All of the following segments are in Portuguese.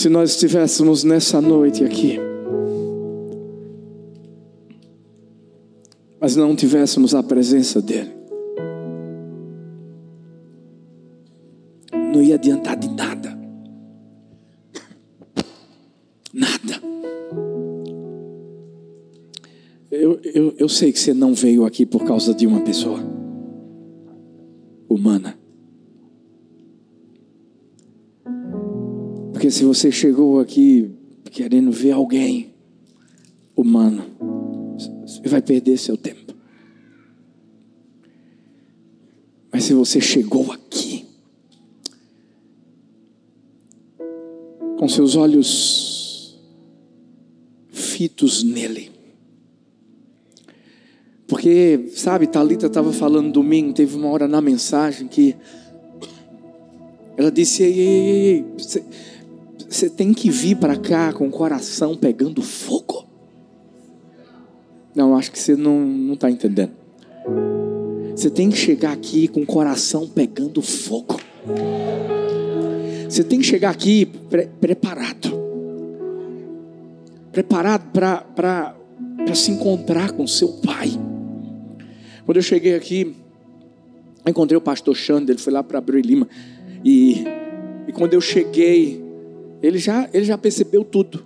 Se nós estivéssemos nessa noite aqui, mas não tivéssemos a presença dEle, não ia adiantar de nada. Nada. Eu, eu, eu sei que você não veio aqui por causa de uma pessoa humana. Porque se você chegou aqui querendo ver alguém humano, você vai perder seu tempo. Mas se você chegou aqui, com seus olhos fitos nele, porque, sabe, Talita estava falando domingo, teve uma hora na mensagem que ela disse: ei, ei, ei, você, você tem que vir para cá com o coração pegando fogo. Não, acho que você não está entendendo. Você tem que chegar aqui com o coração pegando fogo. Você tem que chegar aqui pre preparado. Preparado para se encontrar com seu pai. Quando eu cheguei aqui, encontrei o pastor Xander, ele foi lá para Abreu Lima. E, e quando eu cheguei, ele já, ele já percebeu tudo.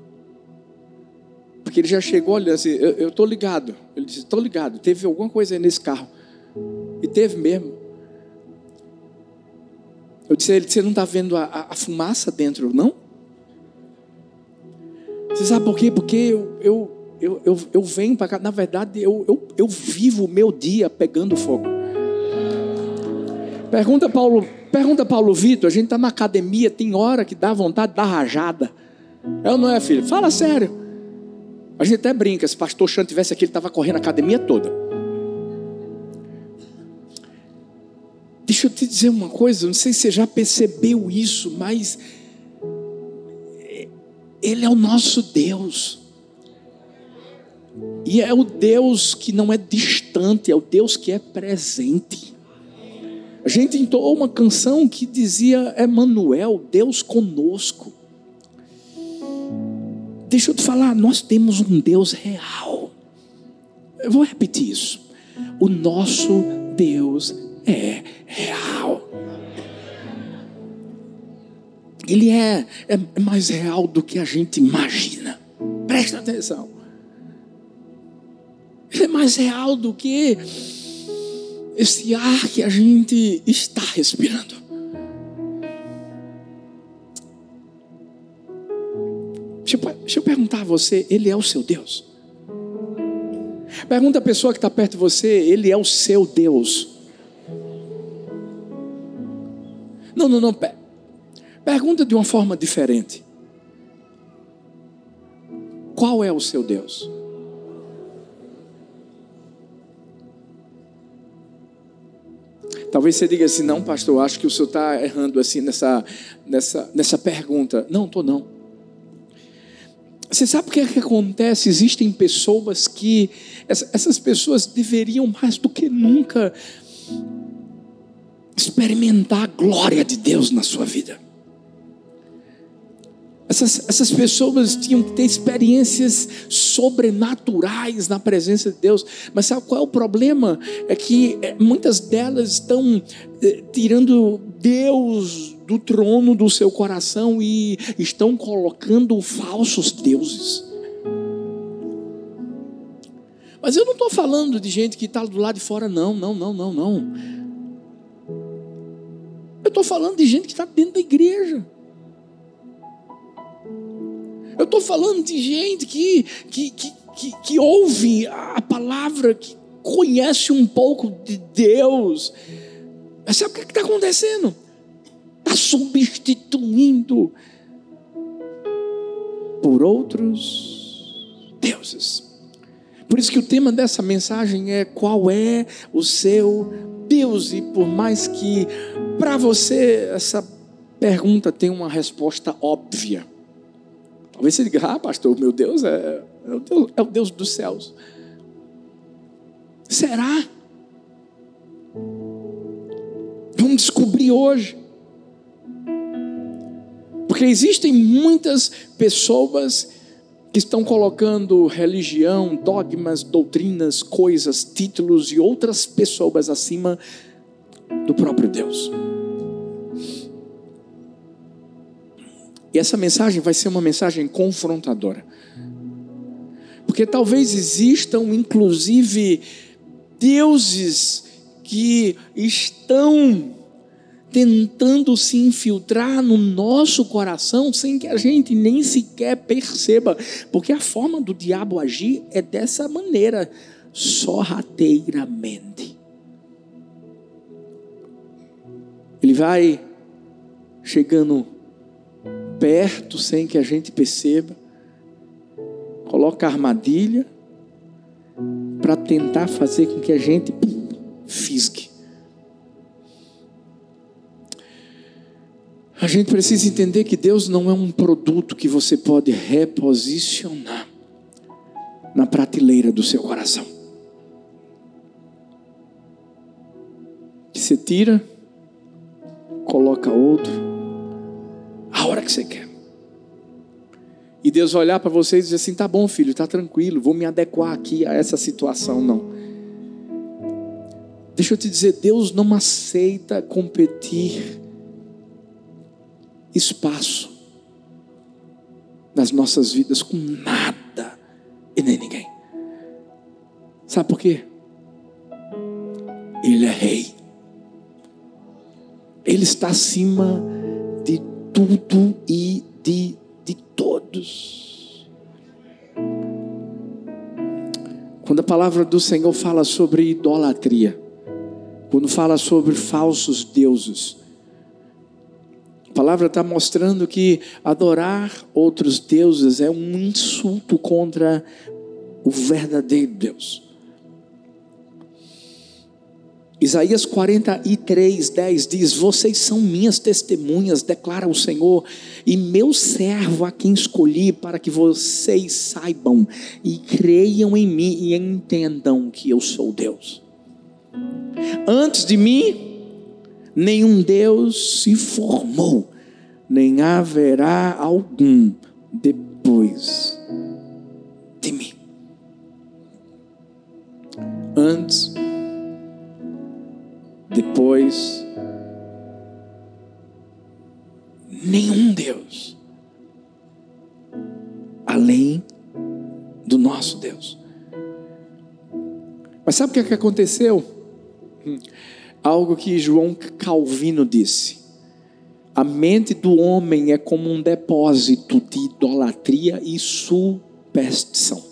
Porque ele já chegou olhando assim, eu estou ligado. Ele disse, estou ligado, teve alguma coisa aí nesse carro. E teve mesmo. Eu disse, ele, você não está vendo a, a, a, fumaça dentro, não? Você sabe por quê? Porque eu, eu, eu, eu, eu venho para cá, na verdade, eu, eu, eu vivo o meu dia pegando fogo. Pergunta Paulo, pergunta Paulo Vitor, a gente está na academia, tem hora que dá vontade de dar rajada. É ou não é, filho? Fala sério. A gente até brinca, se pastor Chan tivesse aqui, ele estava correndo a academia toda. Deixa eu te dizer uma coisa, não sei se você já percebeu isso, mas Ele é o nosso Deus. E é o Deus que não é distante, é o Deus que é presente. A gente entoou uma canção que dizia: Emanuel, Deus conosco. Deixa eu te falar, nós temos um Deus real. Eu vou repetir isso. O nosso Deus é real. Ele é, é mais real do que a gente imagina. Presta atenção. Ele é mais real do que esse ar que a gente está respirando. Deixa eu, deixa eu perguntar a você: Ele é o seu Deus? Pergunta a pessoa que está perto de você: Ele é o seu Deus? Não, não, não. Pergunta de uma forma diferente: Qual é o seu Deus? Talvez você diga assim, não, pastor, acho que o senhor está errando assim nessa, nessa, nessa pergunta. Não, estou não. Você sabe o que é que acontece? Existem pessoas que, essas pessoas deveriam mais do que nunca experimentar a glória de Deus na sua vida. Essas, essas pessoas tinham que ter experiências sobrenaturais na presença de Deus. Mas sabe qual é o problema? É que é, muitas delas estão é, tirando Deus do trono do seu coração e estão colocando falsos deuses. Mas eu não estou falando de gente que está do lado de fora, não, não, não, não, não. Eu estou falando de gente que está dentro da igreja. Eu estou falando de gente que, que, que, que, que ouve a palavra, que conhece um pouco de Deus. Mas sabe o que é está acontecendo? Está substituindo por outros deuses. Por isso que o tema dessa mensagem é qual é o seu Deus e por mais que para você essa pergunta tenha uma resposta óbvia, Talvez você diga, ah, pastor, meu Deus é, é, o, Deus, é o Deus dos céus. Será? Vamos descobrir hoje. Porque Porque existem muitas pessoas que estão colocando religião, dogmas, doutrinas, coisas, títulos e outras pessoas acima do próprio Deus. E essa mensagem vai ser uma mensagem confrontadora. Porque talvez existam, inclusive, deuses que estão tentando se infiltrar no nosso coração sem que a gente nem sequer perceba, porque a forma do diabo agir é dessa maneira, sorrateiramente. Ele vai chegando perto sem que a gente perceba, coloca armadilha para tentar fazer com que a gente fisgue. A gente precisa entender que Deus não é um produto que você pode reposicionar na prateleira do seu coração. Que você tira, coloca outro, a hora que você quer. E Deus olhar para você e dizer assim: tá bom, filho, tá tranquilo, vou me adequar aqui a essa situação. Não. Deixa eu te dizer, Deus não aceita competir espaço nas nossas vidas com nada e nem ninguém. Sabe por quê? Ele é rei. Ele está acima de tudo e de, de todos. Quando a palavra do Senhor fala sobre idolatria, quando fala sobre falsos deuses, a palavra está mostrando que adorar outros deuses é um insulto contra o verdadeiro Deus. Isaías 43, 10 diz: Vocês são minhas testemunhas, declara o Senhor, e meu servo a quem escolhi, para que vocês saibam e creiam em mim e entendam que eu sou Deus. Antes de mim, nenhum Deus se formou, nem haverá algum depois de mim. Antes, depois, nenhum Deus, além do nosso Deus. Mas sabe o que, é que aconteceu? Hum algo que João Calvino disse. A mente do homem é como um depósito de idolatria e superstição.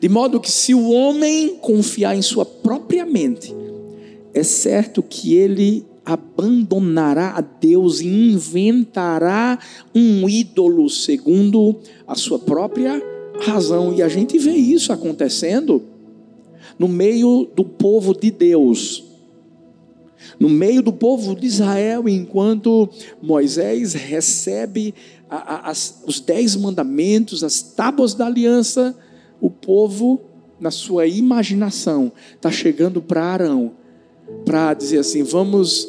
De modo que, se o homem confiar em sua própria mente, é certo que ele abandonará a Deus e inventará um ídolo segundo a sua própria razão. E a gente vê isso acontecendo no meio do povo de Deus no meio do povo de Israel, enquanto Moisés recebe a, a, as, os dez mandamentos, as tábuas da aliança, o povo, na sua imaginação, está chegando para Arão, para dizer assim: vamos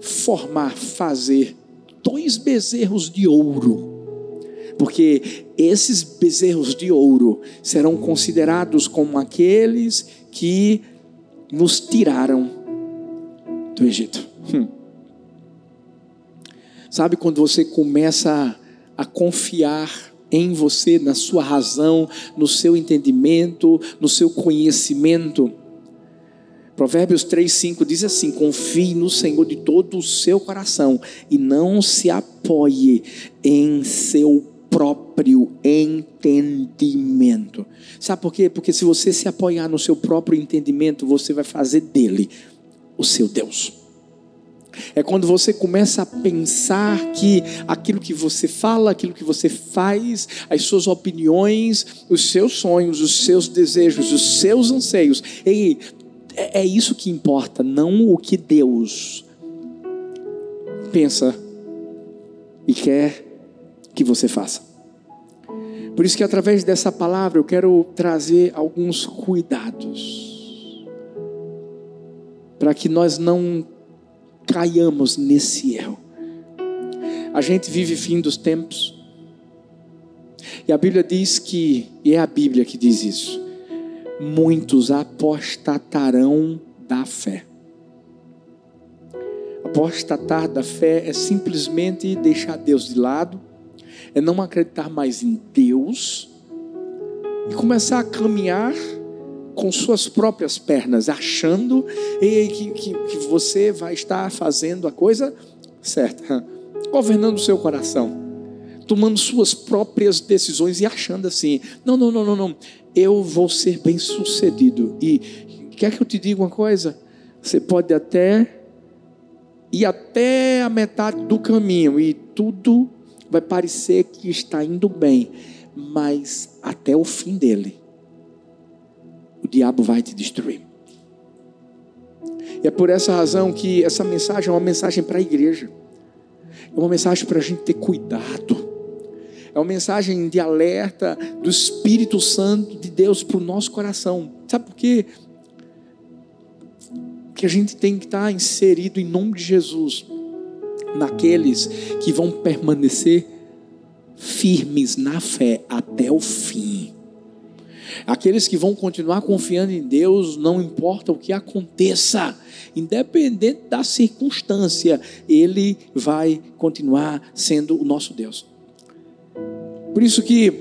formar, fazer dois bezerros de ouro. Porque esses bezerros de ouro serão considerados como aqueles que nos tiraram do Egito. Hum. Sabe quando você começa a, a confiar em você, na sua razão, no seu entendimento, no seu conhecimento? Provérbios 3,5 diz assim: confie no Senhor de todo o seu coração e não se apoie em seu próprio entendimento. Sabe por quê? Porque se você se apoiar no seu próprio entendimento, você vai fazer dele o seu Deus. É quando você começa a pensar que aquilo que você fala, aquilo que você faz, as suas opiniões, os seus sonhos, os seus desejos, os seus anseios, ei, é, é isso que importa, não o que Deus pensa e quer que você faça. Por isso que através dessa palavra eu quero trazer alguns cuidados para que nós não caiamos nesse erro. a gente vive fim dos tempos. E a Bíblia diz que, e é a Bíblia que diz isso, muitos apostatarão da fé. Apostatar da fé é simplesmente deixar Deus de lado, é não acreditar mais em Deus e começar a caminhar com suas próprias pernas, achando que, que, que você vai estar fazendo a coisa certa, governando o seu coração, tomando suas próprias decisões e achando assim: não, não, não, não, não, eu vou ser bem sucedido. E quer que eu te diga uma coisa? Você pode até ir até a metade do caminho e tudo vai parecer que está indo bem, mas até o fim dele o diabo vai te destruir. E é por essa razão que essa mensagem é uma mensagem para a igreja, é uma mensagem para a gente ter cuidado, é uma mensagem de alerta do Espírito Santo de Deus para o nosso coração. Sabe por quê? Que a gente tem que estar inserido em nome de Jesus naqueles que vão permanecer firmes na fé até o fim. Aqueles que vão continuar confiando em Deus, não importa o que aconteça, independente da circunstância, Ele vai continuar sendo o nosso Deus. Por isso que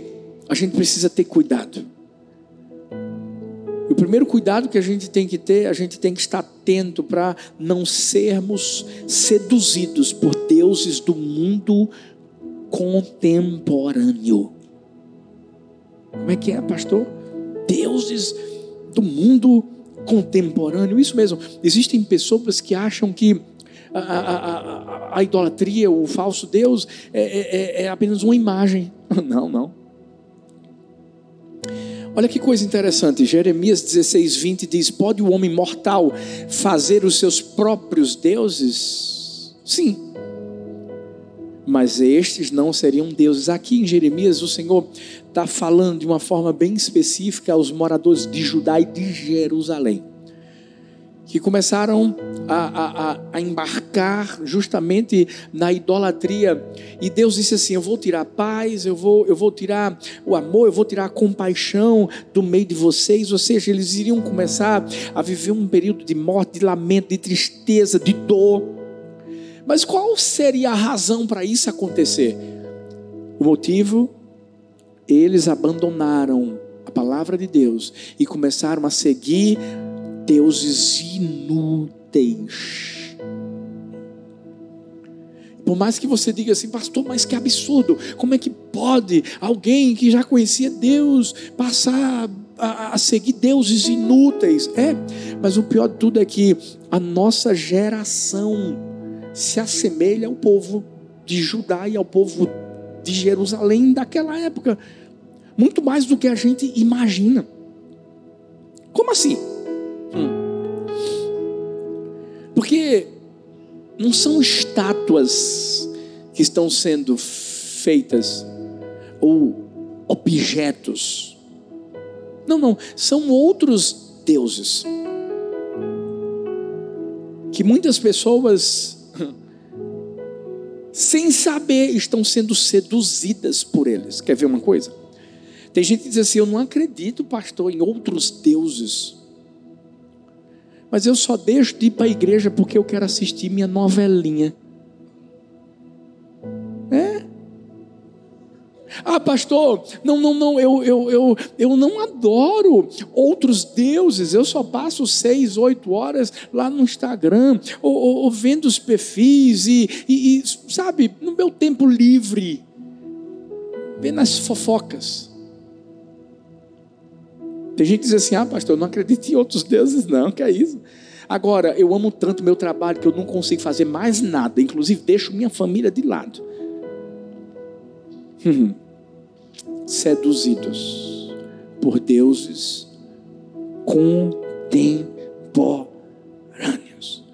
a gente precisa ter cuidado. O primeiro cuidado que a gente tem que ter, a gente tem que estar atento para não sermos seduzidos por deuses do mundo contemporâneo. Como é que é, pastor? deuses do mundo contemporâneo. Isso mesmo, existem pessoas que acham que a, a, a, a idolatria, o falso Deus, é, é, é, é apenas uma imagem. Não, não. Olha que coisa interessante, Jeremias 16, 20 diz: Pode o homem mortal fazer os seus próprios deuses? Sim mas estes não seriam deuses. Aqui em Jeremias, o Senhor está falando de uma forma bem específica aos moradores de Judá e de Jerusalém, que começaram a, a, a, embarcar justamente na idolatria. E Deus disse assim: Eu vou tirar a paz, eu vou, eu vou tirar o amor, eu vou tirar a compaixão do meio de vocês. Ou seja, eles iriam começar a viver um período de morte, de lamento, de tristeza, de dor. Mas qual seria a razão para isso acontecer? O motivo? Eles abandonaram a palavra de Deus e começaram a seguir deuses inúteis. Por mais que você diga assim, pastor, mas que absurdo, como é que pode alguém que já conhecia Deus passar a, a, seguir deuses inúteis? É, mas o pior de tudo é que a nossa geração se assemelha ao povo de Judá e ao povo de Jerusalém daquela época, muito mais do que a gente imagina. Como assim? Hum. Porque não são estátuas que estão sendo feitas ou objetos. Não, não, são outros deuses que muitas pessoas sem saber, estão sendo seduzidas por eles. Quer ver uma coisa? Tem gente que diz assim: Eu não acredito, pastor, em outros deuses. Mas eu só deixo de ir para a igreja porque eu quero assistir minha novelinha. É? Ah, pastor, não, não, não, eu, eu, eu, eu não adoro outros deuses, eu só passo seis, oito horas lá no Instagram, ou, ou, ou vendo os perfis, e, e, e, sabe, no meu tempo livre, vendo as fofocas. Tem gente que diz assim: ah, pastor, eu não acredito em outros deuses, não, que é isso. Agora, eu amo tanto meu trabalho que eu não consigo fazer mais nada, inclusive deixo minha família de lado. seduzidos por deuses contemporâneos.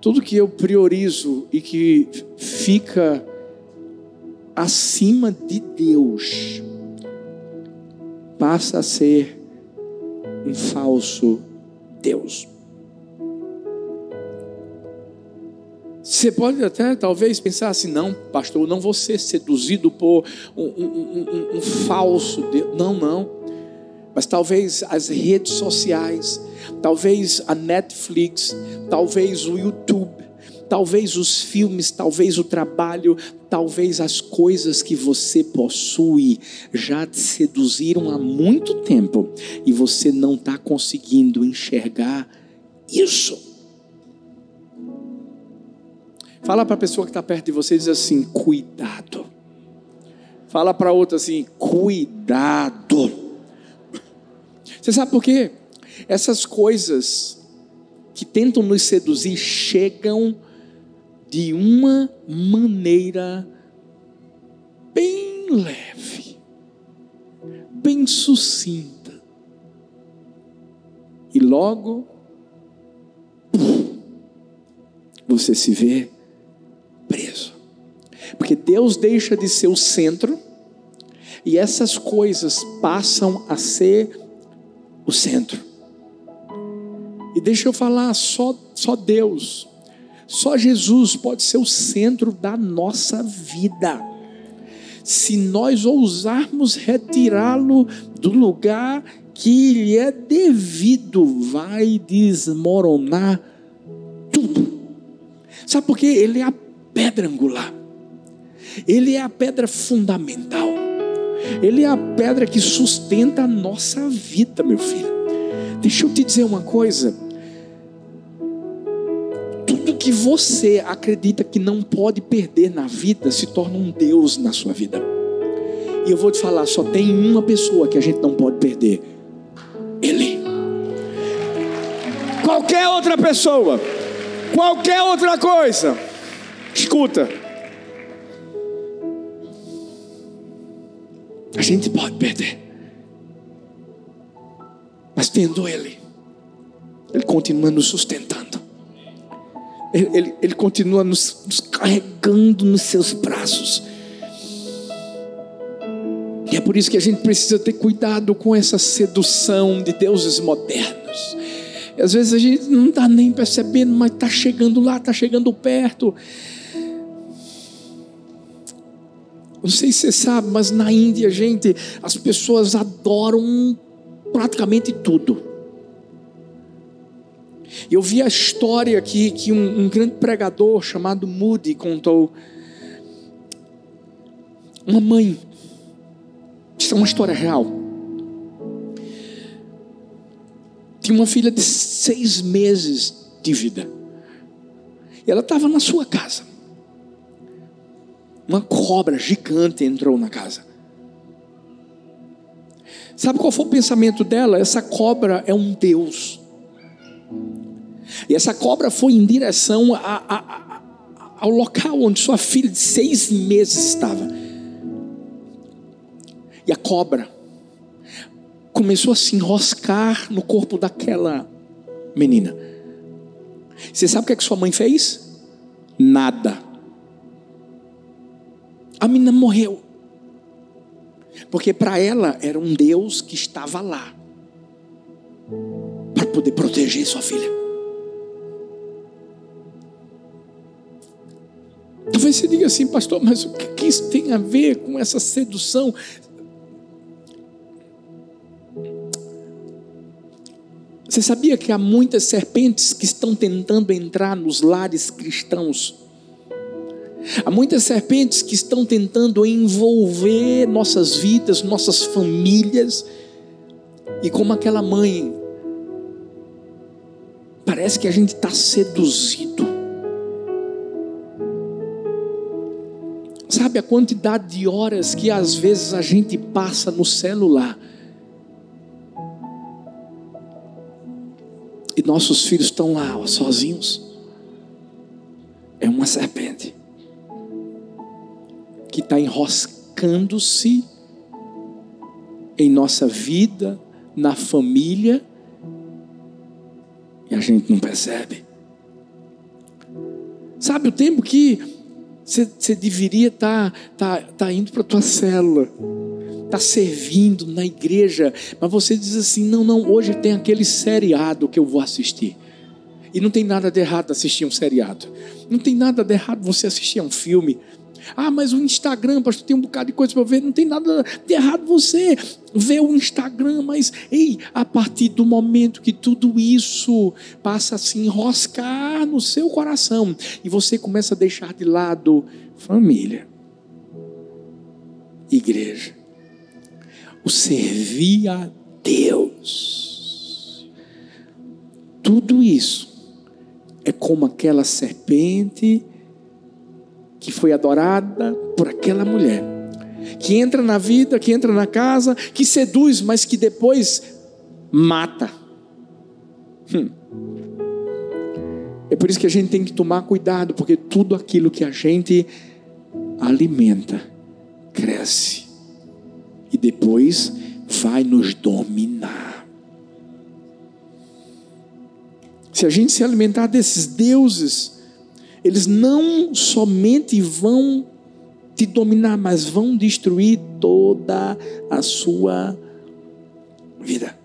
Tudo que eu priorizo e que fica acima de Deus passa a ser um falso Deus. Você pode até talvez pensar assim, não, pastor, não vou ser seduzido por um, um, um, um falso Deus. Não, não. Mas talvez as redes sociais, talvez a Netflix, talvez o YouTube, talvez os filmes, talvez o trabalho, talvez as coisas que você possui já te seduziram há muito tempo e você não está conseguindo enxergar isso. Fala para a pessoa que está perto de você e diz assim: cuidado. Fala para outra assim: cuidado. Você sabe por quê? Essas coisas que tentam nos seduzir chegam de uma maneira bem leve, bem sucinta. E logo você se vê preso. Porque Deus deixa de ser o centro e essas coisas passam a ser o centro. E deixa eu falar, só, só Deus, só Jesus pode ser o centro da nossa vida. Se nós ousarmos retirá-lo do lugar que lhe é devido, vai desmoronar tudo. Sabe por quê? Ele é a pedra angular. Ele é a pedra fundamental. Ele é a pedra que sustenta a nossa vida, meu filho. Deixa eu te dizer uma coisa. Que você acredita que não pode perder na vida se torna um Deus na sua vida. E eu vou te falar, só tem uma pessoa que a gente não pode perder. Ele. Qualquer outra pessoa, qualquer outra coisa, escuta, A gente pode perder. Mas tendo Ele, Ele continua nos sustentando. Ele, ele, continua nos, nos carregando nos seus braços. E é por isso que a gente precisa ter cuidado com essa sedução de deuses modernos. E às vezes a gente não está nem percebendo, mas está chegando lá, está chegando perto. Não sei se você sabe, mas na Índia, gente, as pessoas adoram praticamente tudo. Eu vi a história aqui que um, um grande pregador chamado Moody contou. Uma mãe, isso é uma história real. Tinha uma filha de seis meses de vida. E ela estava na sua casa uma cobra gigante entrou na casa. Sabe qual foi o pensamento dela? Essa cobra é um Deus. E essa cobra foi em direção a, a, a, ao local onde sua filha de seis meses estava. E a cobra começou a se enroscar no corpo daquela menina. Você sabe o que, é que sua mãe fez? Nada a menina morreu. Porque para ela era um Deus que estava lá para poder proteger sua filha. Talvez você diga assim, pastor, mas o que isso tem a ver com essa sedução? Você sabia que há muitas serpentes que estão tentando entrar nos lares cristãos? Há muitas serpentes que estão tentando envolver nossas vidas, nossas famílias, e como aquela mãe, parece que a gente está seduzido. Sabe a quantidade de horas que às vezes a gente passa no celular? E nossos filhos estão lá, ó, sozinhos. É uma serpente que está enroscando-se em nossa vida, na família, e a gente não percebe. Sabe o tempo que você deveria estar tá, tá, tá indo para a tua célula, está servindo na igreja, mas você diz assim: não, não, hoje tem aquele seriado que eu vou assistir. E não tem nada de errado assistir um seriado. Não tem nada de errado você assistir a um filme. Ah, mas o Instagram, pastor, tem um bocado de coisa para ver. Não tem nada de errado você ver o Instagram, mas ei, a partir do momento que tudo isso passa a se enroscar no seu coração e você começa a deixar de lado família, igreja, o servir a Deus, tudo isso é como aquela serpente que foi adorada por aquela mulher, que entra na vida, que entra na casa, que seduz, mas que depois mata. Hum. É por isso que a gente tem que tomar cuidado, porque tudo aquilo que a gente alimenta cresce e depois vai nos dominar. Se a gente se alimentar desses deuses, eles não somente vão te dominar, mas vão destruir toda a sua vida.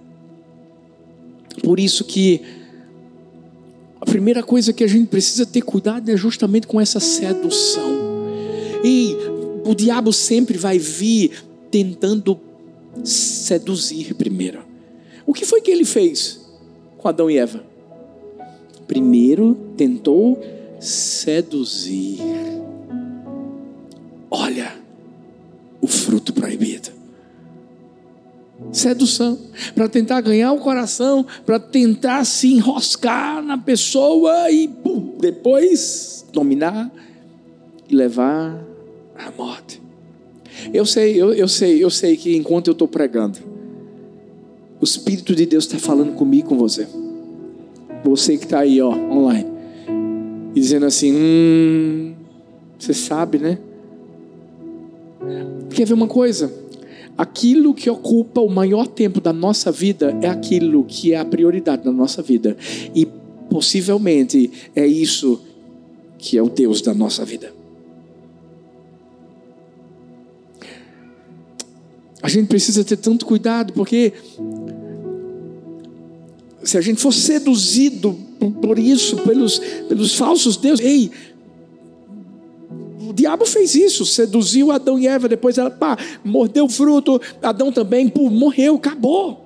Por isso que a primeira coisa que a gente precisa ter cuidado é justamente com essa sedução. E o diabo sempre vai vir tentando seduzir primeiro. O que foi que ele fez com Adão e Eva? Primeiro tentou seduzir. Olha o fruto proibido. Sedução, para tentar ganhar o coração, para tentar se enroscar na pessoa e pum, depois dominar e levar à morte. Eu sei, eu, eu sei, eu sei que enquanto eu estou pregando, o Espírito de Deus está falando comigo, com você. Você que está aí, ó, online e dizendo assim: Hum, você sabe, né? Quer ver uma coisa? Aquilo que ocupa o maior tempo da nossa vida é aquilo que é a prioridade da nossa vida. E possivelmente é isso que é o Deus da nossa vida. A gente precisa ter tanto cuidado, porque se a gente for seduzido por isso, pelos, pelos falsos deuses, ei, o diabo fez isso, seduziu Adão e Eva, depois ela, pá, mordeu o fruto, Adão também, pô, morreu, acabou.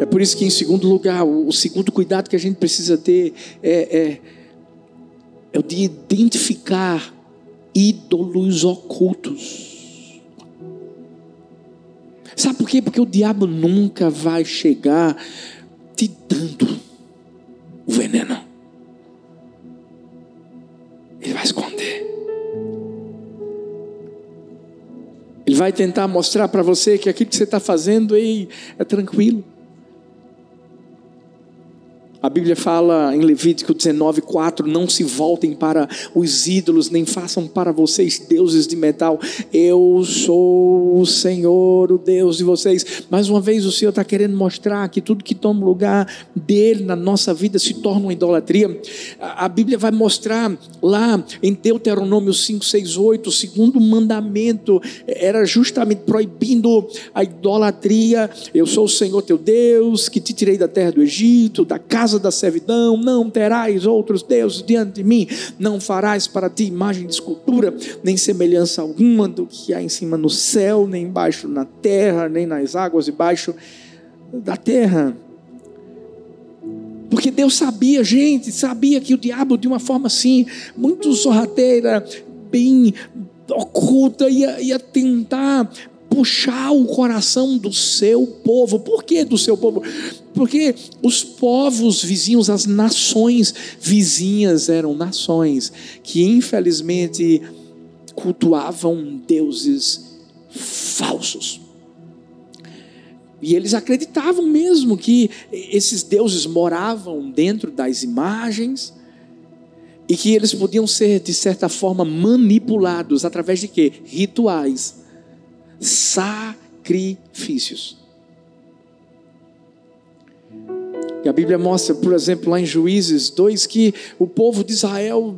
É por isso que, em segundo lugar, o, segundo cuidado que a gente precisa ter é, é, é o de identificar ídolos ocultos. Sabe por quê? Porque o diabo nunca vai chegar te dando o veneno. Ele vai esconder. Ele vai tentar mostrar para você que aquilo que você está fazendo ei, é tranquilo. A Bíblia fala em Levítico 19, 4: Não se voltem para os ídolos, nem façam para vocês deuses de metal. Eu sou o Senhor, o Deus de vocês. Mais uma vez, o Senhor está querendo mostrar que tudo que toma lugar dele na nossa vida se torna uma idolatria. A Bíblia vai mostrar lá em Deuteronômio 5, 6, 8, o segundo mandamento era justamente proibindo a idolatria. Eu sou o Senhor teu Deus, que te tirei da terra do Egito, da casa casa da servidão, não terás outros deuses diante de mim, não farás para ti imagem de escultura, nem semelhança alguma do que há em cima no céu, nem embaixo na terra, nem nas águas debaixo da terra. Porque Deus sabia, gente, sabia que o diabo, de uma forma assim, muito sorrateira, bem oculta, ia, ia tentar puxar o coração do seu povo. Por que do seu povo? Porque os povos vizinhos, as nações vizinhas eram nações que infelizmente cultuavam deuses falsos. E eles acreditavam mesmo que esses deuses moravam dentro das imagens e que eles podiam ser de certa forma manipulados através de quê? Rituais sacrifícios. E a Bíblia mostra, por exemplo, lá em Juízes 2, que o povo de Israel,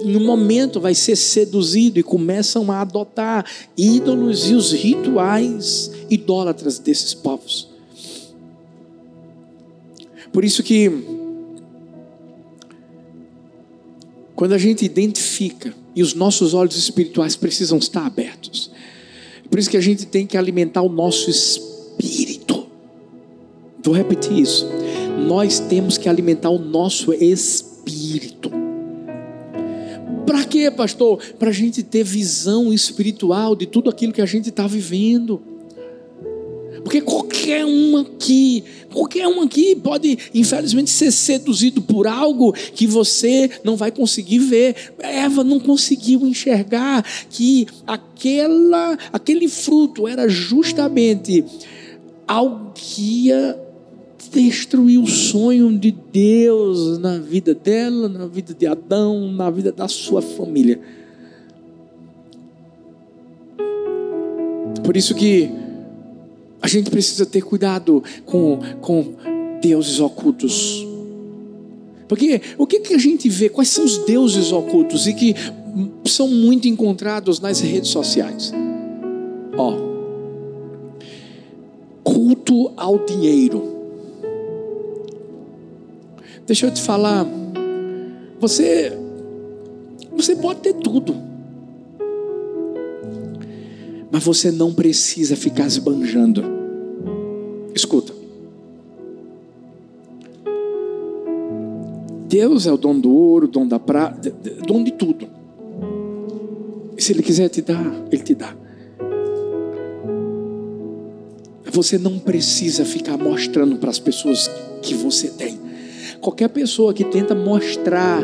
um momento, vai ser seduzido e começam a adotar ídolos e os rituais idólatras desses povos. Por isso que quando a gente identifica e os nossos olhos espirituais precisam estar abertos. Por isso que a gente tem que alimentar o nosso espírito. Vou repetir isso. Nós temos que alimentar o nosso espírito. Para quê, pastor? Para a gente ter visão espiritual de tudo aquilo que a gente está vivendo. Porque qualquer um aqui, qualquer um aqui pode, infelizmente, ser seduzido por algo que você não vai conseguir ver. Eva não conseguiu enxergar que aquela, aquele fruto era justamente algo que ia destruir o sonho de Deus na vida dela, na vida de Adão, na vida da sua família. Por isso que a gente precisa ter cuidado com, com deuses ocultos. Porque o que, que a gente vê? Quais são os deuses ocultos e que são muito encontrados nas redes sociais? Ó, culto ao dinheiro. Deixa eu te falar, você você pode ter tudo. Mas você não precisa ficar esbanjando. Escuta. Deus é o dono do ouro, dono da prata, dono de tudo. E se Ele quiser te dar, Ele te dá. Você não precisa ficar mostrando para as pessoas que você tem. Qualquer pessoa que tenta mostrar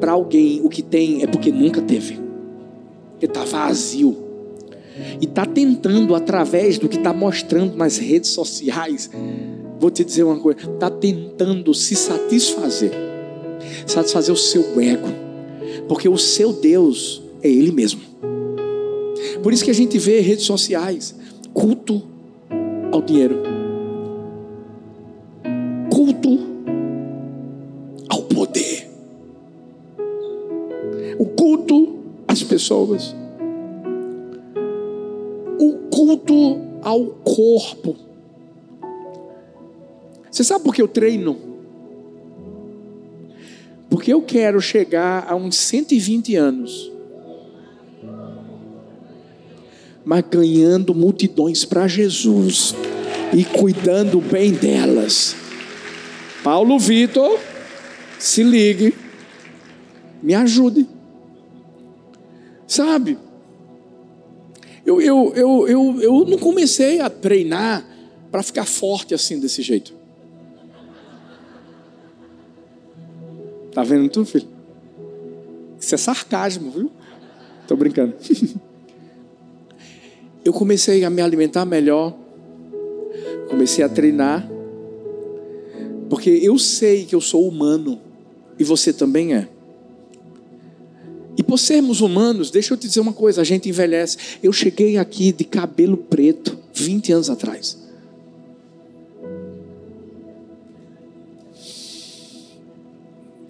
para alguém o que tem é porque nunca teve. Porque está vazio e está tentando, através do que está mostrando nas redes sociais, vou te dizer uma coisa: está tentando se satisfazer, satisfazer o seu ego, porque o seu Deus é Ele mesmo. Por isso que a gente vê redes sociais, culto ao dinheiro, culto ao poder, o culto às pessoas culto ao corpo. Você sabe por que eu treino? Porque eu quero chegar a uns 120 anos, mas ganhando multidões para Jesus e cuidando bem delas. Paulo Vitor, se ligue, me ajude. Sabe? Eu, eu, eu, eu, eu não comecei a treinar para ficar forte assim, desse jeito. Tá vendo tu, filho? Isso é sarcasmo, viu? Tô brincando. eu comecei a me alimentar melhor. Comecei a treinar. Porque eu sei que eu sou humano. E você também é. E por sermos humanos, deixa eu te dizer uma coisa: a gente envelhece. Eu cheguei aqui de cabelo preto 20 anos atrás.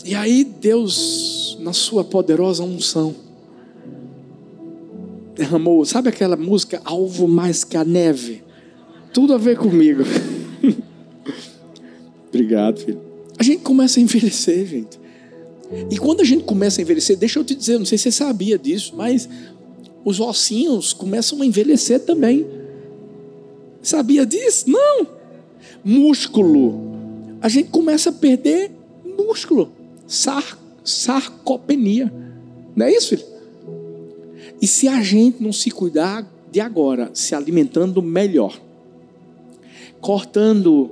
E aí Deus, na sua poderosa unção, derramou, sabe aquela música Alvo mais que a neve? Tudo a ver comigo. Obrigado, filho. A gente começa a envelhecer, gente. E quando a gente começa a envelhecer, deixa eu te dizer, não sei se você sabia disso, mas os ossinhos começam a envelhecer também. Sabia disso? Não. Músculo. A gente começa a perder músculo. Sar, sarcopenia. Não é isso, filho? E se a gente não se cuidar de agora, se alimentando melhor, cortando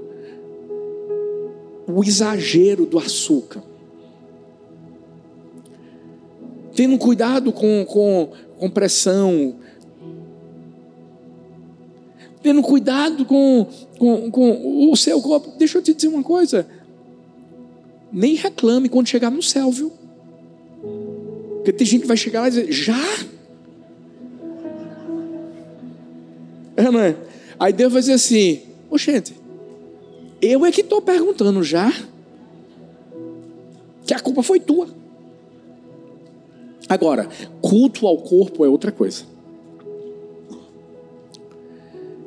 o exagero do açúcar, tendo cuidado com, com, com pressão, tendo cuidado com, com, com o seu corpo. Deixa eu te dizer uma coisa. Nem reclame quando chegar no céu, viu? Porque tem gente que vai chegar lá e dizer, já? É, não é? Aí Deus vai dizer assim, ô gente, eu é que estou perguntando já, que a culpa foi tua. Agora, culto ao corpo é outra coisa.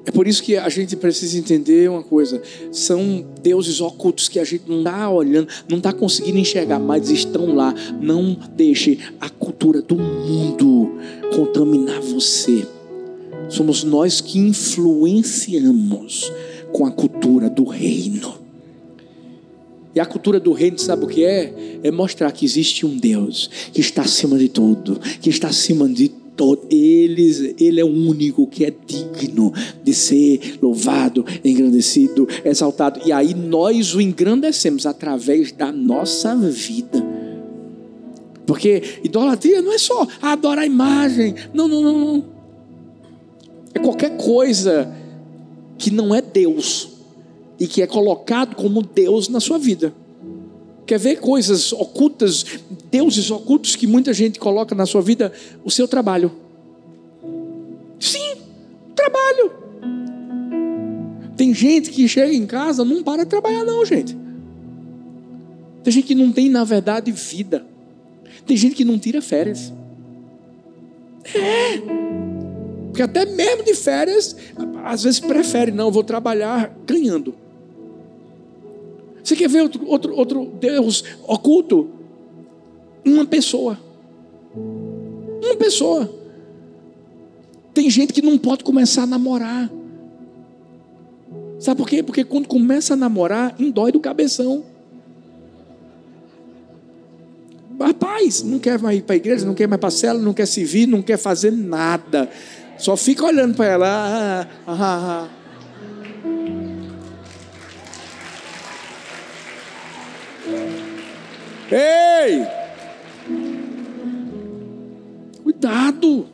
É por isso que a gente precisa entender uma coisa: são deuses ocultos que a gente não está olhando, não está conseguindo enxergar, mas estão lá. Não deixe a cultura do mundo contaminar você. Somos nós que influenciamos com a cultura do reino. E a cultura do reino, sabe o que é? É mostrar que existe um Deus que está acima de tudo, que está acima de todo. Ele, ele é o único que é digno de ser louvado, engrandecido, exaltado. E aí nós o engrandecemos através da nossa vida. Porque idolatria não é só adorar a imagem. Não, não, não, não. É qualquer coisa que não é Deus e que é colocado como Deus na sua vida. Quer ver coisas ocultas, deuses ocultos que muita gente coloca na sua vida? O seu trabalho. Sim, trabalho. Tem gente que chega em casa, não para de trabalhar, não, gente. Tem gente que não tem, na verdade, vida. Tem gente que não tira férias. É. Porque até mesmo de férias, às vezes prefere, não, vou trabalhar ganhando. Você quer ver outro, outro, outro Deus oculto? Uma pessoa. Uma pessoa. Tem gente que não pode começar a namorar. Sabe por quê? Porque quando começa a namorar, indói do cabeção. Rapaz, não quer mais ir para a igreja, não quer mais para cela, não quer se vir, não quer fazer nada. Só fica olhando para ela. Ah, ah, ah, Ei! Cuidado!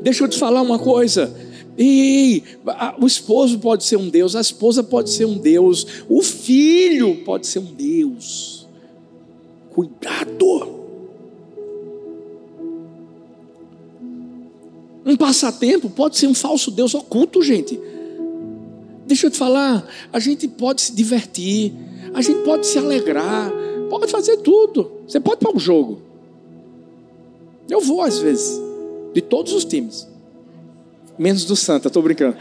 Deixa eu te falar uma coisa. E o esposo pode ser um Deus, a esposa pode ser um Deus, o filho pode ser um Deus. Cuidado. Um passatempo pode ser um falso Deus oculto, gente. Deixa eu te falar, a gente pode se divertir, a gente pode se alegrar, Pode fazer tudo. Você pode para um jogo. Eu vou às vezes. De todos os times. Menos do Santa, estou brincando.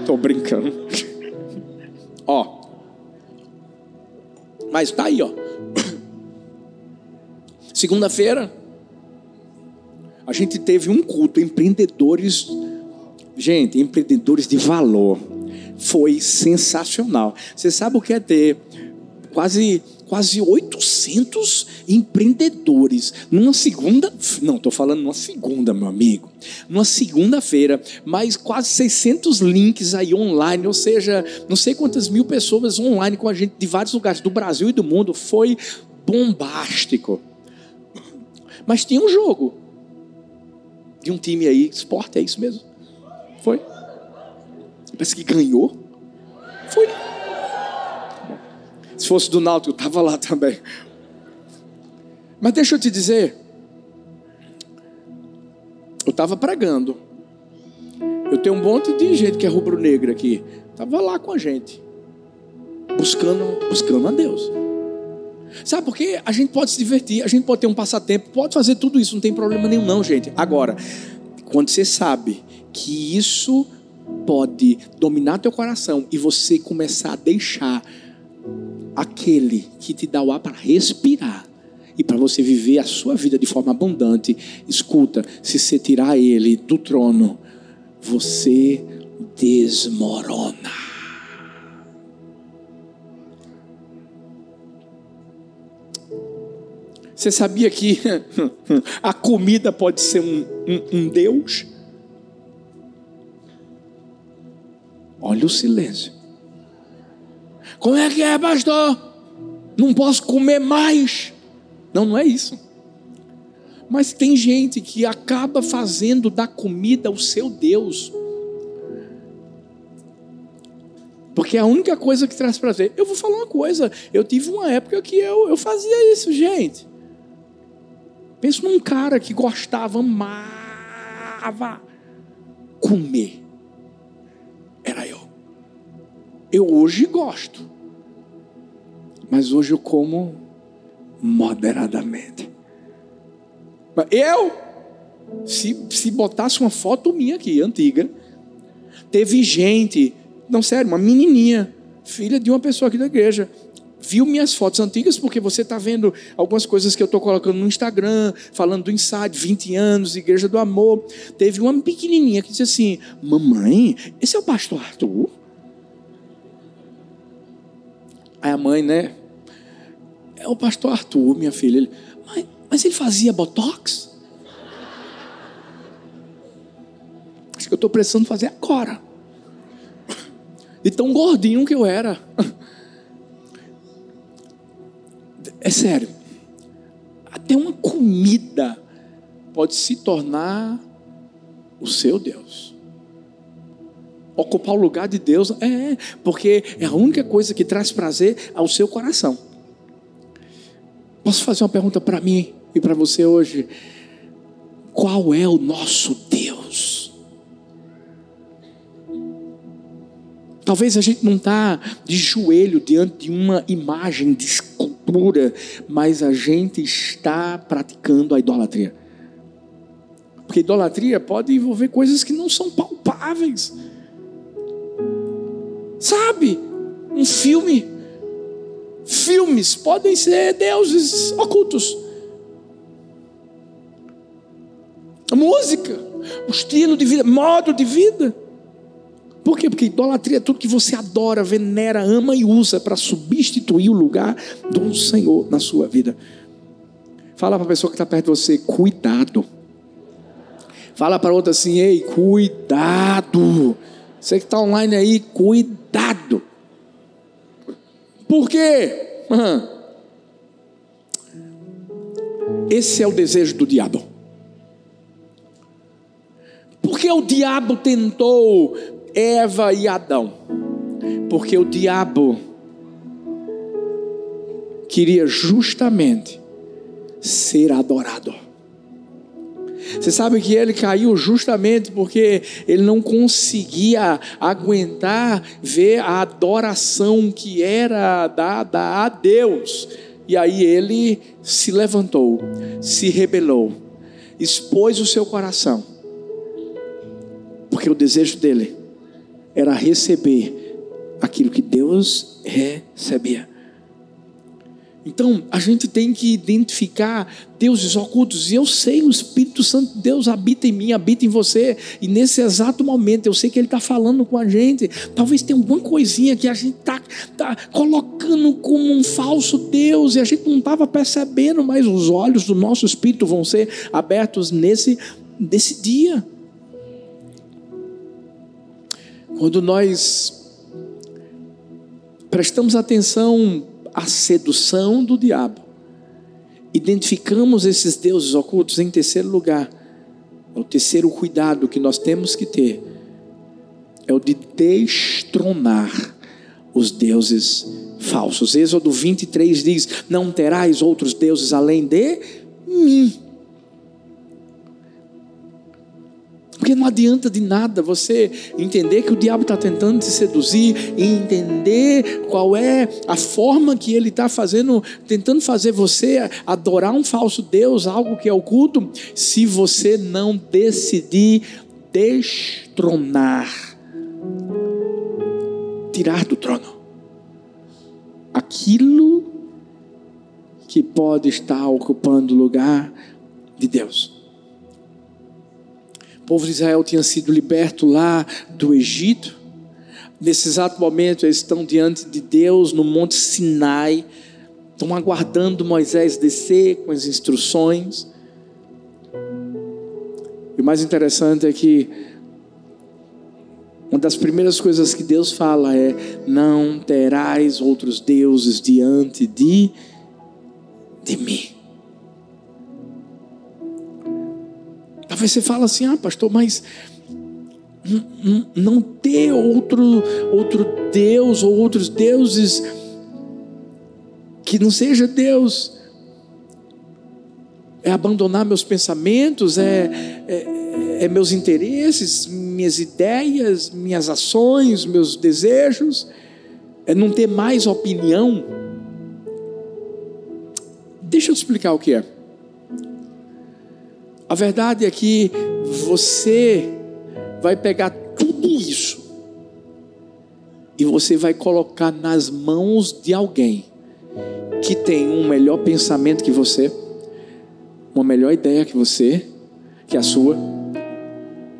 Estou brincando. ó. Mas tá aí, ó. Segunda-feira, a gente teve um culto, empreendedores, gente, empreendedores de valor. Foi sensacional. Você sabe o que é ter quase quase 800 empreendedores numa segunda, não, estou falando numa segunda, meu amigo, numa segunda-feira, mais quase 600 links aí online, ou seja, não sei quantas mil pessoas online com a gente de vários lugares do Brasil e do mundo, foi bombástico. Mas tinha um jogo de um time aí, esporte, é isso mesmo? Foi? Parece que ganhou. Foi. Se fosse do Náutico, eu estava lá também. Mas deixa eu te dizer, eu estava pregando. Eu tenho um monte de gente que é rubro-negra aqui. Estava lá com a gente. Buscando, buscando a Deus. Sabe por quê? A gente pode se divertir, a gente pode ter um passatempo, pode fazer tudo isso, não tem problema nenhum, não, gente. Agora, quando você sabe que isso pode dominar teu coração e você começar a deixar aquele que te dá o ar para respirar e para você viver a sua vida de forma abundante. Escuta, se você tirar ele do trono, você desmorona. Você sabia que a comida pode ser um, um, um Deus? Olha o silêncio. Como é que é, pastor? Não posso comer mais. Não, não é isso. Mas tem gente que acaba fazendo da comida o seu Deus. Porque é a única coisa que traz prazer. Eu vou falar uma coisa. Eu tive uma época que eu, eu fazia isso, gente. Penso num cara que gostava, amava comer. Eu hoje gosto, mas hoje eu como moderadamente. Eu, se, se botasse uma foto minha aqui, antiga, Teve gente, não sério, uma menininha, filha de uma pessoa aqui da igreja, viu minhas fotos antigas, porque você está vendo algumas coisas que eu estou colocando no Instagram, falando do Inside, 20 anos, Igreja do Amor. Teve uma pequenininha que disse assim: Mamãe, esse é o pastor Arthur? Aí a mãe, né? É o pastor Arthur, minha filha. Ele, mas, mas ele fazia botox? Acho que eu estou precisando fazer agora. De tão gordinho que eu era. É sério. Até uma comida pode se tornar o seu Deus. Ocupar o lugar de Deus é, porque é a única coisa que traz prazer ao seu coração. Posso fazer uma pergunta para mim e para você hoje? Qual é o nosso Deus? Talvez a gente não está de joelho diante de uma imagem de escultura, mas a gente está praticando a idolatria. Porque idolatria pode envolver coisas que não são palpáveis. Sabe? Um filme. Filmes podem ser deuses ocultos. A música, o estilo de vida, modo de vida. Por quê? Porque idolatria é tudo que você adora, venera, ama e usa para substituir o lugar do Senhor na sua vida. Fala para a pessoa que está perto de você, cuidado. Fala para outra assim, ei, cuidado. Você que está online aí, cuidado. Por quê? Esse é o desejo do diabo. Porque o diabo tentou Eva e Adão. Porque o diabo queria justamente ser adorado. Você sabe que ele caiu justamente porque ele não conseguia aguentar ver a adoração que era dada a Deus. E aí ele se levantou, se rebelou, expôs o seu coração, porque o desejo dele era receber aquilo que Deus recebia. Então, a gente tem que identificar deuses ocultos. E eu sei, o Espírito Santo de Deus habita em mim, habita em você. E nesse exato momento, eu sei que Ele está falando com a gente. Talvez tenha alguma coisinha que a gente está tá colocando como um falso Deus. E a gente não estava percebendo, mas os olhos do nosso Espírito vão ser abertos nesse, nesse dia. Quando nós prestamos atenção à sedução do diabo, identificamos esses deuses ocultos em terceiro lugar, é o terceiro cuidado que nós temos que ter, é o de destronar os deuses falsos. Êxodo 23 diz: Não terás outros deuses além de mim. Porque não adianta de nada você entender que o diabo está tentando te seduzir e entender qual é a forma que ele está fazendo, tentando fazer você adorar um falso Deus, algo que é oculto, se você não decidir destronar, tirar do trono aquilo que pode estar ocupando o lugar de Deus. O povo de Israel tinha sido liberto lá do Egito. Nesse exato momento, eles estão diante de Deus no Monte Sinai, estão aguardando Moisés descer com as instruções. E o mais interessante é que uma das primeiras coisas que Deus fala é: Não terás outros deuses diante de, de mim. Talvez você fale assim, ah, pastor, mas não ter outro, outro Deus ou outros deuses que não seja Deus é abandonar meus pensamentos, é, é, é, meus interesses, minhas ideias, minhas ações, meus desejos, é não ter mais opinião. Deixa eu explicar o que é. A verdade é que você vai pegar tudo isso e você vai colocar nas mãos de alguém que tem um melhor pensamento que você, uma melhor ideia que você, que a sua,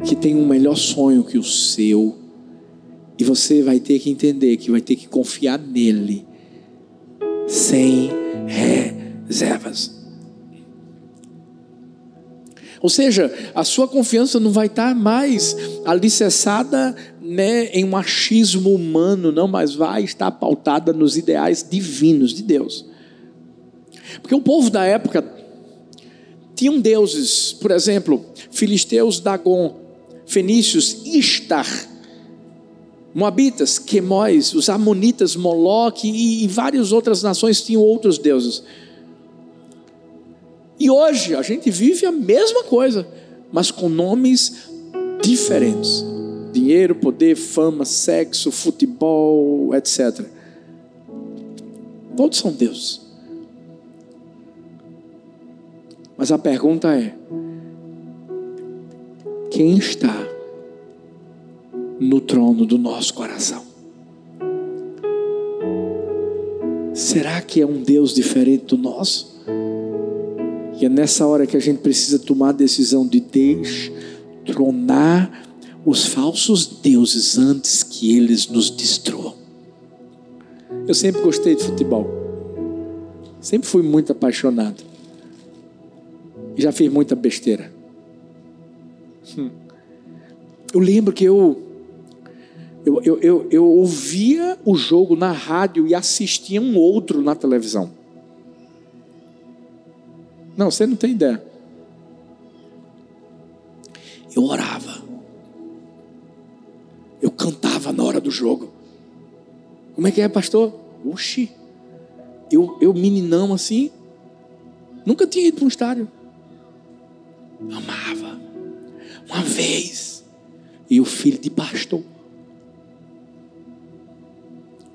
que tem um melhor sonho que o seu, e você vai ter que entender que vai ter que confiar nele, sem reservas. Ou seja, a sua confiança não vai estar mais alicerçada né, em um achismo humano, não, mas vai estar pautada nos ideais divinos de Deus. Porque o povo da época tinham deuses, por exemplo, filisteus Dagon, fenícios Istar, Moabitas, Quemóis, os amonitas Moloque e, e várias outras nações tinham outros deuses. E hoje a gente vive a mesma coisa, mas com nomes diferentes: dinheiro, poder, fama, sexo, futebol, etc. Todos são deuses. Mas a pergunta é: quem está no trono do nosso coração? Será que é um Deus diferente do nosso? E é nessa hora que a gente precisa tomar a decisão de destronar os falsos deuses antes que eles nos destruam. Eu sempre gostei de futebol. Sempre fui muito apaixonado. E já fiz muita besteira. Hum. Eu lembro que eu eu, eu, eu, eu ouvia o jogo na rádio e assistia um outro na televisão. Não, você não tem ideia. Eu orava. Eu cantava na hora do jogo. Como é que é, pastor? Oxi. Eu, eu meninão assim. Nunca tinha ido para um estádio. Amava. Uma vez. E o filho de pastor.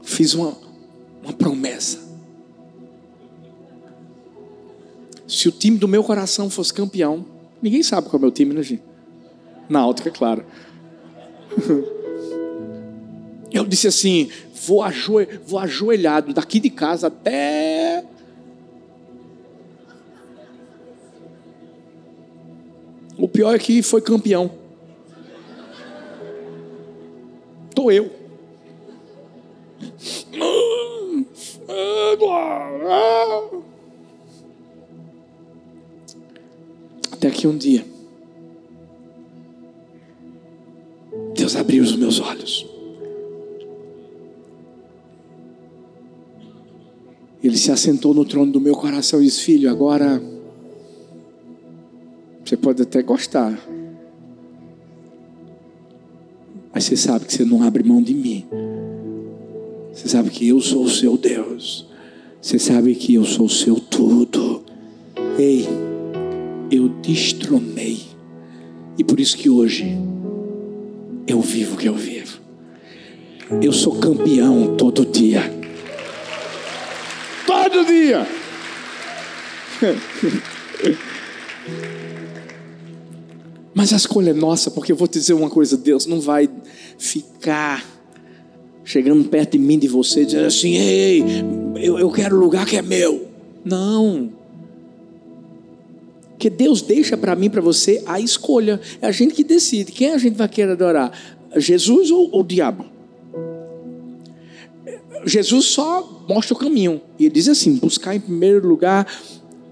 Fiz uma, uma promessa. Se o time do meu coração fosse campeão, ninguém sabe qual é o meu time, né, gente? Náutica, é claro. Eu disse assim: vou, ajoe, vou ajoelhado daqui de casa até. O pior é que foi campeão. Tô eu. Ah, Até que um dia, Deus abriu os meus olhos. Ele se assentou no trono do meu coração e disse: Filho, agora você pode até gostar, mas você sabe que você não abre mão de mim. Você sabe que eu sou o seu Deus. Você sabe que eu sou o seu tudo. Ei eu destronei. E por isso que hoje eu vivo o que eu vivo. Eu sou campeão todo dia. Todo dia. Mas a escolha é nossa, porque eu vou te dizer uma coisa: Deus não vai ficar chegando perto de mim, de você, dizendo assim: ei, eu, eu quero o lugar que é meu. Não. Porque Deus deixa para mim, para você, a escolha. É a gente que decide. Quem a gente vai querer adorar? Jesus ou, o diabo? Jesus só mostra o caminho. E ele diz assim: buscar em primeiro lugar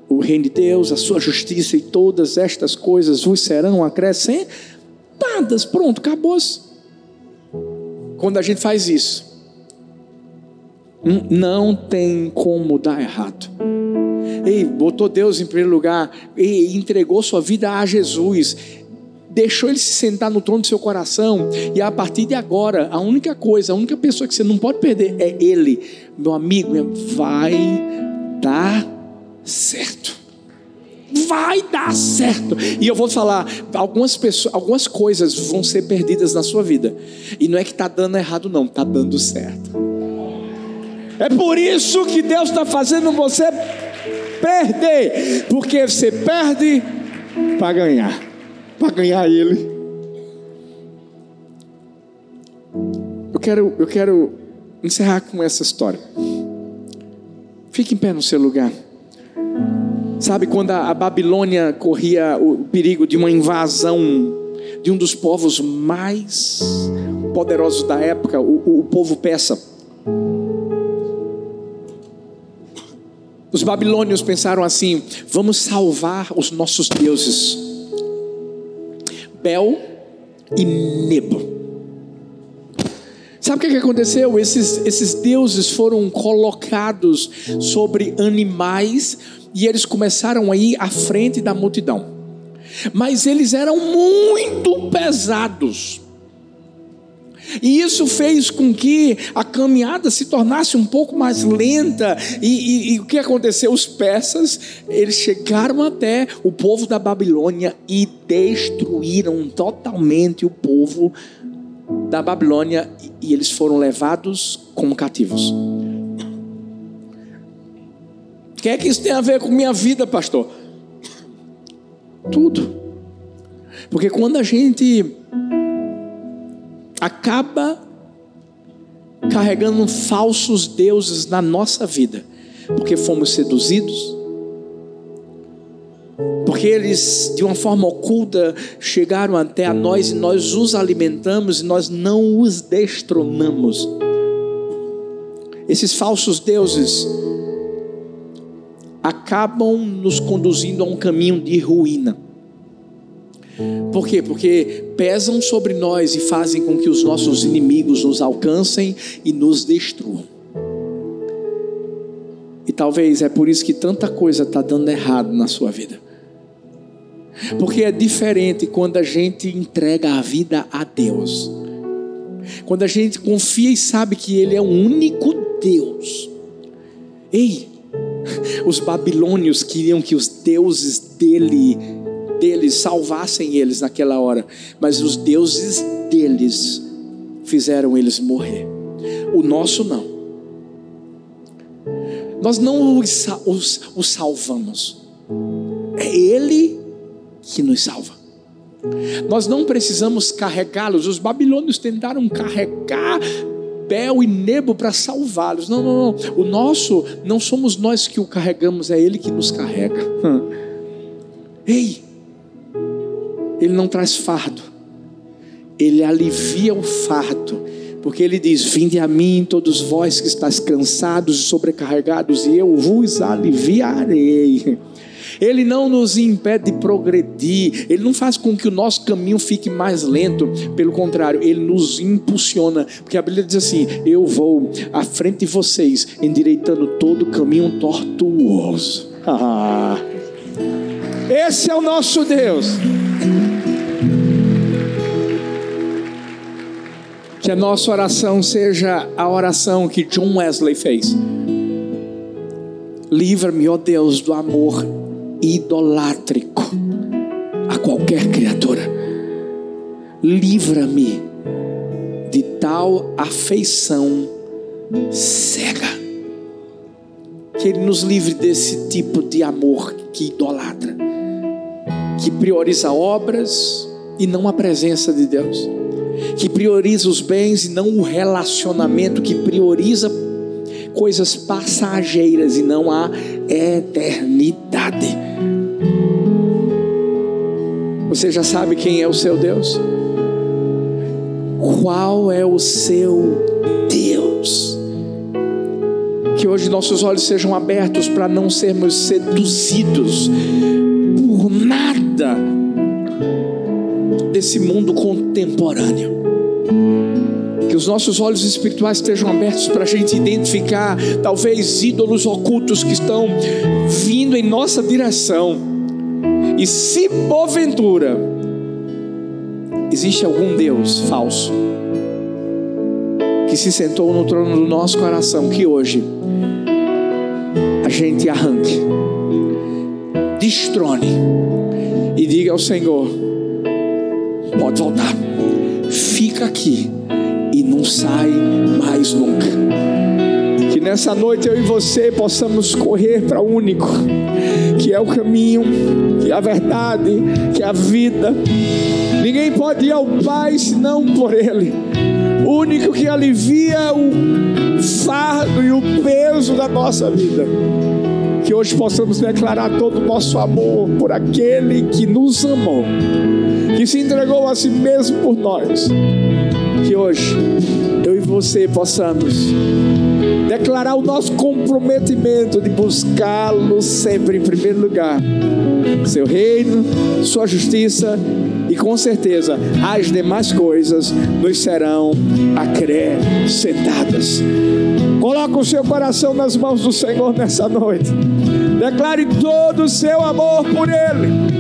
o reino de Deus, a sua justiça e todas estas coisas vos serão acrescentadas. Pronto, acabou. Quando a gente faz isso, não tem como dar errado. Ei, botou Deus em primeiro lugar, e entregou sua vida a Jesus, deixou ele se sentar no trono do seu coração, e a partir de agora, a única coisa, a única pessoa que você não pode perder é Ele, meu amigo, vai dar certo. Vai dar certo. E eu vou falar, algumas pessoas, algumas coisas vão ser perdidas na sua vida. E não é que está dando errado, não, está dando certo. É por isso que Deus está fazendo você perder, porque você perde para ganhar, para ganhar Ele. Eu quero, eu quero encerrar com essa história. Fique em pé no seu lugar. Sabe quando a Babilônia corria o perigo de uma invasão de um dos povos mais poderosos da época, o, o povo persa. Os babilônios pensaram assim: vamos salvar os nossos deuses, Bel e Nebo. Sabe o que aconteceu? Esses, esses deuses foram colocados sobre animais e eles começaram a ir à frente da multidão. Mas eles eram muito pesados. E isso fez com que a caminhada se tornasse um pouco mais lenta. E, e, e, o que aconteceu? Os persas, eles chegaram até o povo da Babilônia e destruíram totalmente o povo da Babilônia e eles foram levados como cativos. O que é que isso tem a ver com minha vida, pastor? Tudo. Porque quando a gente acaba carregando falsos deuses na nossa vida, porque fomos seduzidos, porque eles, de uma forma oculta, chegaram até a nós e nós os alimentamos e nós não os destronamos. Esses falsos deuses acabam nos conduzindo a um caminho de ruína. Por quê? Porque pesam sobre nós e fazem com que os nossos inimigos nos alcancem e nos destruam. E talvez é por isso que tanta coisa está dando errado na sua vida. Porque é diferente quando a gente entrega a vida a Deus. Quando a gente confia e sabe que Ele é o único Deus. Ei, os babilônios queriam que os deuses dele, deles salvassem eles naquela hora, mas os deuses deles fizeram eles morrer. O nosso não. Nós não os, os, os salvamos. É Ele que nos salva. Nós não precisamos carregá-los. Os babilônios tentaram carregar Bel e Nebo para salvá-los. Não, não, não. O nosso, não somos nós que o carregamos, é Ele que nos carrega. Ei, Ele não traz fardo, Ele alivia o fardo. Porque ele diz: Vinde a mim, todos vós que estáis cansados e sobrecarregados, e eu vos aliviarei. Ele não nos impede de progredir, Ele não faz com que o nosso caminho fique mais lento, pelo contrário, Ele nos impulsiona, porque a Bíblia diz assim: Eu vou à frente de vocês, endireitando todo o caminho tortuoso. Esse é o nosso Deus. Que a nossa oração seja a oração que John Wesley fez. Livra-me, ó Deus, do amor idolátrico a qualquer criatura. Livra-me de tal afeição cega. Que Ele nos livre desse tipo de amor que idolatra, que prioriza obras e não a presença de Deus, que prioriza os bens e não o relacionamento, que prioriza coisas passageiras e não a eternidade. Você já sabe quem é o seu Deus? Qual é o seu Deus? Que hoje nossos olhos sejam abertos para não sermos seduzidos nada desse mundo contemporâneo que os nossos olhos espirituais estejam abertos para a gente identificar, talvez, ídolos ocultos que estão vindo em nossa direção. E se porventura existe algum Deus falso que se sentou no trono do nosso coração, que hoje a gente arranque, destrone diga ao Senhor: pode voltar, fica aqui e não sai mais nunca. Que nessa noite eu e você possamos correr para o único, que é o caminho, que é a verdade, que é a vida. Ninguém pode ir ao Pai senão por Ele. o único que alivia o fardo e o peso da nossa vida. Que hoje possamos declarar todo o nosso amor por aquele que nos amou, que se entregou a si mesmo por nós. Que hoje eu e você possamos declarar o nosso comprometimento de buscá-lo sempre em primeiro lugar, seu reino, sua justiça e com certeza as demais coisas nos serão acrescentadas. Coloque o seu coração nas mãos do Senhor nessa noite. Declare todo o seu amor por Ele.